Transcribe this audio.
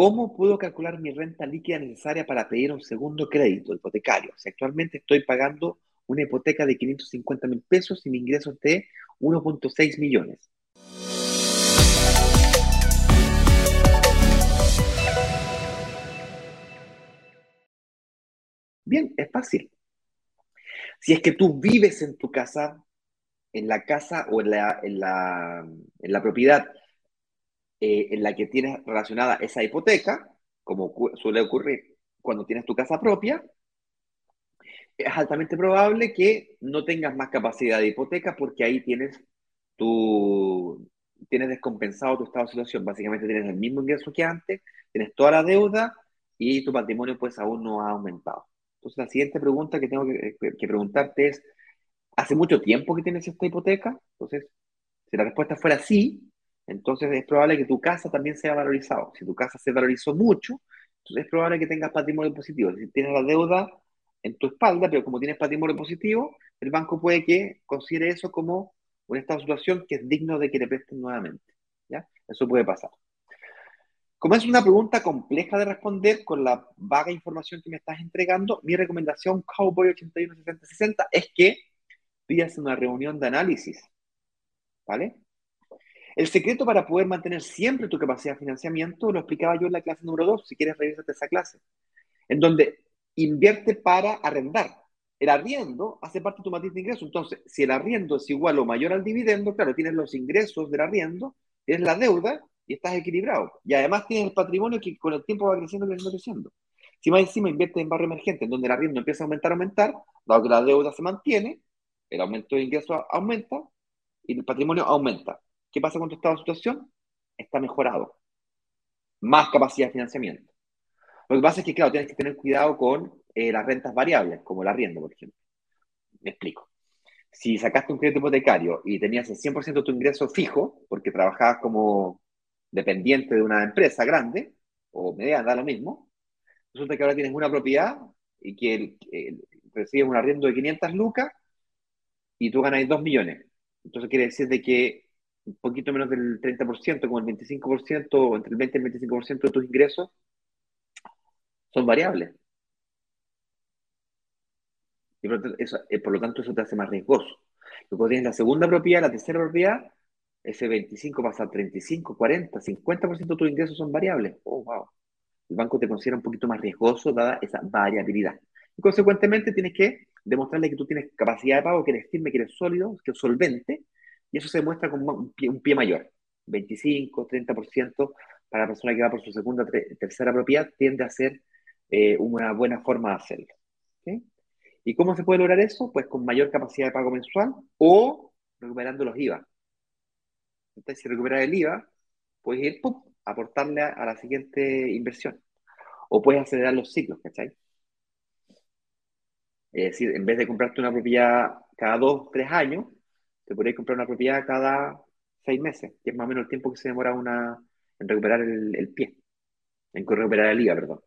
¿Cómo puedo calcular mi renta líquida necesaria para pedir un segundo crédito hipotecario? Si actualmente estoy pagando una hipoteca de 550 mil pesos y mi ingreso es de 1.6 millones. Bien, es fácil. Si es que tú vives en tu casa, en la casa o en la, en la, propiedad eh, en la que tienes relacionada esa hipoteca, como suele ocurrir cuando tienes tu casa propia, es altamente probable que no tengas más capacidad de hipoteca porque ahí tienes tu tienes descompensado tu estado de situación. Básicamente tienes el mismo ingreso que antes, tienes toda la deuda y tu patrimonio pues aún no ha aumentado. Entonces, la siguiente pregunta que tengo que, preguntarte es, ¿hace mucho tiempo que tienes esta hipoteca? Entonces, si la respuesta fuera sí, entonces es probable que tu casa también sea valorizado. Si tu casa se valorizó mucho, entonces es probable que tengas patrimonio positivo. Si tienes la deuda en tu espalda, pero como tienes patrimonio positivo, el banco puede que considere eso como un estado de situación que es digno de que le presten nuevamente. ¿ya? Eso puede pasar. Como es una pregunta compleja de responder con la vaga información que me estás entregando, mi recomendación Cowboy 816060 es que pidas una reunión de análisis. ¿Vale? El secreto para poder mantener siempre tu capacidad de financiamiento lo explicaba yo en la clase número 2, si quieres revisarte esa clase, en donde invierte para arrendar. El arriendo hace parte de tu matriz de ingreso. Entonces, si el arriendo es igual o mayor al dividendo, claro, tienes los ingresos del arriendo, tienes la deuda y estás equilibrado. Y además tienes el patrimonio que con el tiempo va creciendo, creciendo, creciendo. Si más encima inviertes en barrio emergente, en donde el arriendo empieza a aumentar, aumentar, dado que la deuda se mantiene, el aumento de ingresos aumenta y el patrimonio aumenta. ¿Qué pasa con estado de situación? Está mejorado. Más capacidad de financiamiento. Lo que pasa es que, claro, tienes que tener cuidado con eh, las rentas variables, como el arriendo, por ejemplo. Me explico. Si sacaste un crédito hipotecario y tenías el 100% de tu ingreso fijo, porque trabajabas como dependiente de una empresa grande o mediana, da lo mismo, resulta que ahora tienes una propiedad y que recibes un arriendo de 500 lucas y tú ganas 2 millones. Entonces quiere decir de que un poquito menos del 30%, como el 25%, o entre el 20 y el 25% de tus ingresos son variables. Y eh, por, lo tanto eso te hace más riesgoso. Luego tienes la segunda propiedad, la tercera propiedad, ese 25 pasa a 35, 40, 50% de tus ingresos son variables. Oh, wow. El banco te considera un poquito más riesgoso dada esa variabilidad. Y consecuentemente tienes que demostrarle que tú tienes capacidad de pago, que eres firme, que eres sólido, que eres solvente, y eso se muestra como un pie, mayor. 25, 30% para la persona que va por su segunda, tercera propiedad tiende a ser eh, una buena forma de hacerlo. ¿Y cómo se puede lograr eso? Pues con mayor capacidad de pago mensual o recuperando los IVA. Entonces, si recuperas el IVA, puedes ir a aportarle a, la siguiente inversión. O puedes acelerar los ciclos, ¿cachai? Es decir, en vez de comprarte una propiedad cada dos, tres años, te podrías comprar una propiedad cada seis meses, que es más o menos el tiempo que se demora una, en recuperar el, el pie, en recuperar el IVA, perdón.